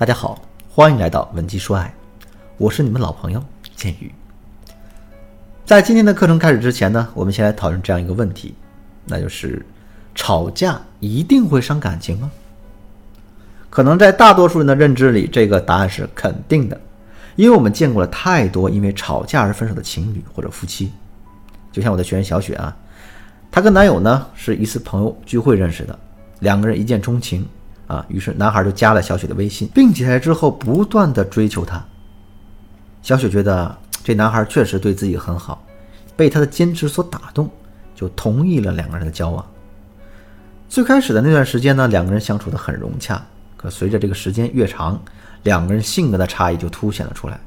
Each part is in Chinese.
大家好，欢迎来到文姬说爱，我是你们老朋友建宇。在今天的课程开始之前呢，我们先来讨论这样一个问题，那就是吵架一定会伤感情吗？可能在大多数人的认知里，这个答案是肯定的，因为我们见过了太多因为吵架而分手的情侣或者夫妻。就像我的学员小雪啊，她跟男友呢是一次朋友聚会认识的，两个人一见钟情啊，于是男孩就加了小雪的微信，并且在之后不断的追求她。小雪觉得这男孩确实对自己很好，被他的坚持所打动，就同意了两个人的交往。最开始的那段时间呢，两个人相处的很融洽。可随着这个时间越长，两个人性格的差异就凸显了出来，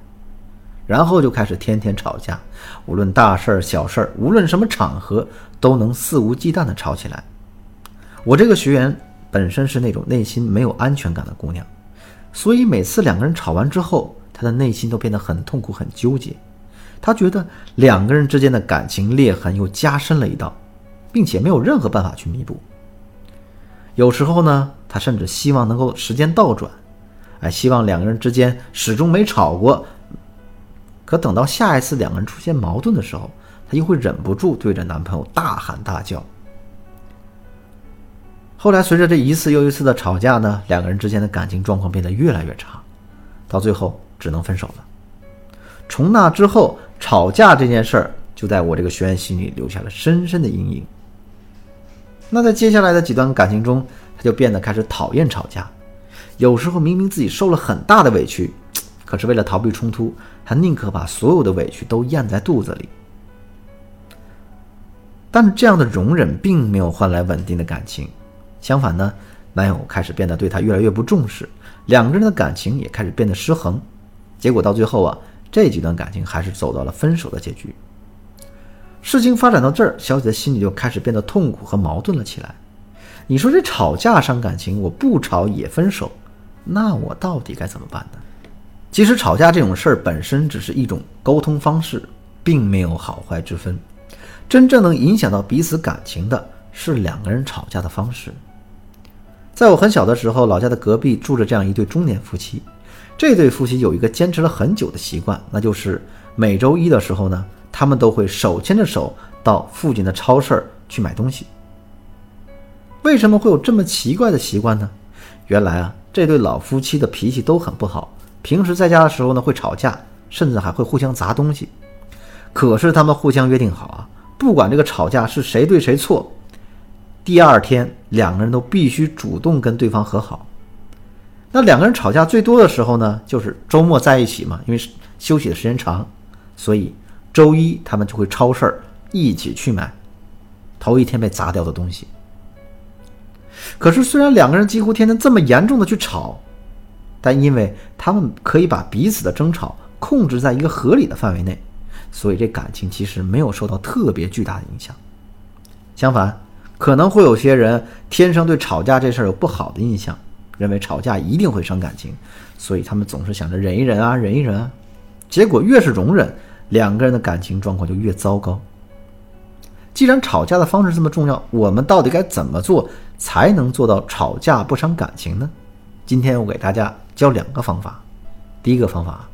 然后就开始天天吵架，无论大事儿小事儿，无论什么场合，都能肆无忌惮的吵起来。我这个学员本身是那种内心没有安全感的姑娘，所以每次两个人吵完之后，她的内心都变得很痛苦、很纠结。她觉得两个人之间的感情裂痕又加深了一道，并且没有任何办法去弥补。有时候呢，他甚至希望能够时间倒转，哎，希望两个人之间始终没吵过。可等到下一次两个人出现矛盾的时候，她又会忍不住对着男朋友大喊大叫。后来随着这一次又一次的吵架呢，两个人之间的感情状况变得越来越差，到最后只能分手了。从那之后，吵架这件事儿就在我这个学员心里留下了深深的阴影。那在接下来的几段感情中，他就变得开始讨厌吵架。有时候明明自己受了很大的委屈，可是为了逃避冲突，他宁可把所有的委屈都咽在肚子里。但这样的容忍并没有换来稳定的感情，相反呢，男友开始变得对她越来越不重视，两个人的感情也开始变得失衡。结果到最后啊，这几段感情还是走到了分手的结局。事情发展到这儿，小姐的心里就开始变得痛苦和矛盾了起来。你说这吵架伤感情，我不吵也分手，那我到底该怎么办呢？其实吵架这种事儿本身只是一种沟通方式，并没有好坏之分。真正能影响到彼此感情的是两个人吵架的方式。在我很小的时候，老家的隔壁住着这样一对中年夫妻。这对夫妻有一个坚持了很久的习惯，那就是每周一的时候呢。他们都会手牵着手到附近的超市去买东西。为什么会有这么奇怪的习惯呢？原来啊，这对老夫妻的脾气都很不好，平时在家的时候呢会吵架，甚至还会互相砸东西。可是他们互相约定好啊，不管这个吵架是谁对谁错，第二天两个人都必须主动跟对方和好。那两个人吵架最多的时候呢，就是周末在一起嘛，因为休息的时间长，所以。周一他们就会超市一起去买头一天被砸掉的东西。可是虽然两个人几乎天天这么严重的去吵，但因为他们可以把彼此的争吵控制在一个合理的范围内，所以这感情其实没有受到特别巨大的影响。相反，可能会有些人天生对吵架这事儿有不好的印象，认为吵架一定会伤感情，所以他们总是想着忍一忍啊，忍一忍啊，结果越是容忍。两个人的感情状况就越糟糕。既然吵架的方式这么重要，我们到底该怎么做才能做到吵架不伤感情呢？今天我给大家教两个方法。第一个方法，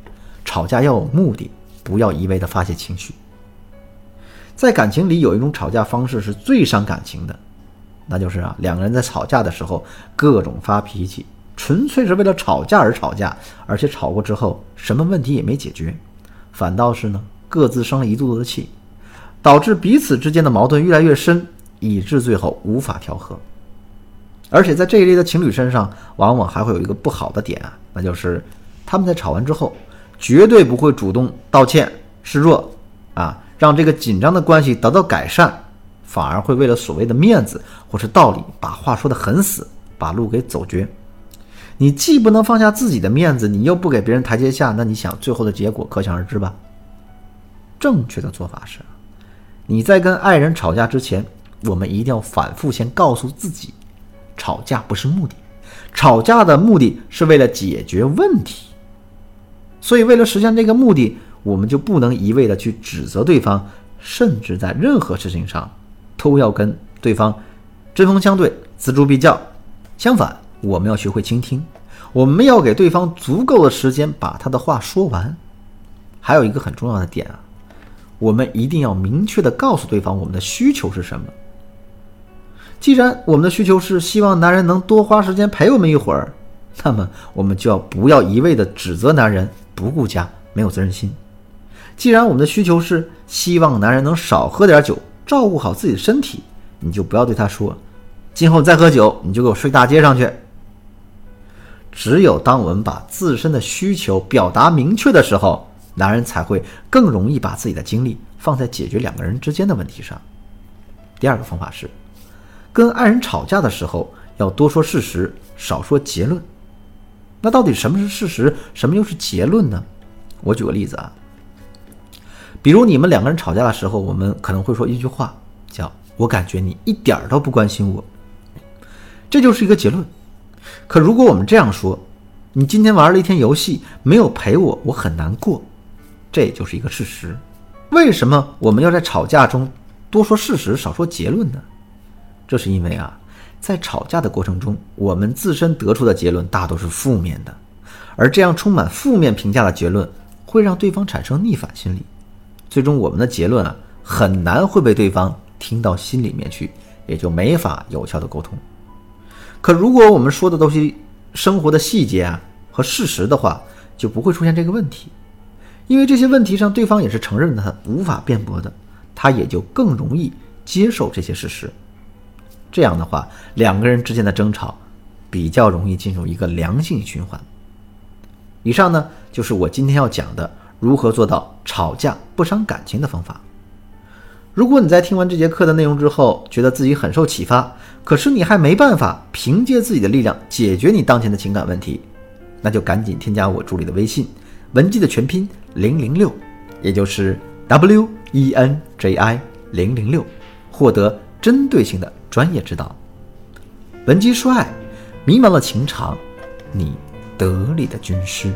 吵架要有目的，不要一味的发泄情绪。在感情里有一种吵架方式是最伤感情的，那就是啊，两个人在吵架的时候各种发脾气，纯粹是为了吵架而吵架，而且吵过之后什么问题也没解决。反倒是呢，各自生了一肚子的气，导致彼此之间的矛盾越来越深，以致最后无法调和。而且在这一类的情侣身上，往往还会有一个不好的点啊，那就是他们在吵完之后，绝对不会主动道歉示弱啊，让这个紧张的关系得到改善，反而会为了所谓的面子或是道理，把话说得很死，把路给走绝。你既不能放下自己的面子，你又不给别人台阶下，那你想最后的结果可想而知吧？正确的做法是，你在跟爱人吵架之前，我们一定要反复先告诉自己，吵架不是目的，吵架的目的是为了解决问题。所以为了实现这个目的，我们就不能一味的去指责对方，甚至在任何事情上都要跟对方针锋相对、锱铢必较。相反。我们要学会倾听，我们要给对方足够的时间把他的话说完。还有一个很重要的点啊，我们一定要明确的告诉对方我们的需求是什么。既然我们的需求是希望男人能多花时间陪我们一会儿，那么我们就要不要一味的指责男人不顾家、没有责任心。既然我们的需求是希望男人能少喝点酒，照顾好自己的身体，你就不要对他说。今后再喝酒，你就给我睡大街上去。只有当我们把自身的需求表达明确的时候，男人才会更容易把自己的精力放在解决两个人之间的问题上。第二个方法是，跟爱人吵架的时候要多说事实，少说结论。那到底什么是事实，什么又是结论呢？我举个例子啊，比如你们两个人吵架的时候，我们可能会说一句话，叫“我感觉你一点儿都不关心我”。这就是一个结论。可如果我们这样说，你今天玩了一天游戏，没有陪我，我很难过，这就是一个事实。为什么我们要在吵架中多说事实，少说结论呢？这是因为啊，在吵架的过程中，我们自身得出的结论大都是负面的，而这样充满负面评价的结论会让对方产生逆反心理，最终我们的结论啊很难会被对方听到心里面去，也就没法有效的沟通。可如果我们说的都是生活的细节啊和事实的话，就不会出现这个问题，因为这些问题上对方也是承认的，无法辩驳的，他也就更容易接受这些事实。这样的话，两个人之间的争吵比较容易进入一个良性循环。以上呢就是我今天要讲的如何做到吵架不伤感情的方法。如果你在听完这节课的内容之后，觉得自己很受启发，可是你还没办法凭借自己的力量解决你当前的情感问题，那就赶紧添加我助理的微信，文姬的全拼零零六，也就是 W E N J I 零零六，获得针对性的专业指导。文姬说爱，迷茫的情场，你得力的军师。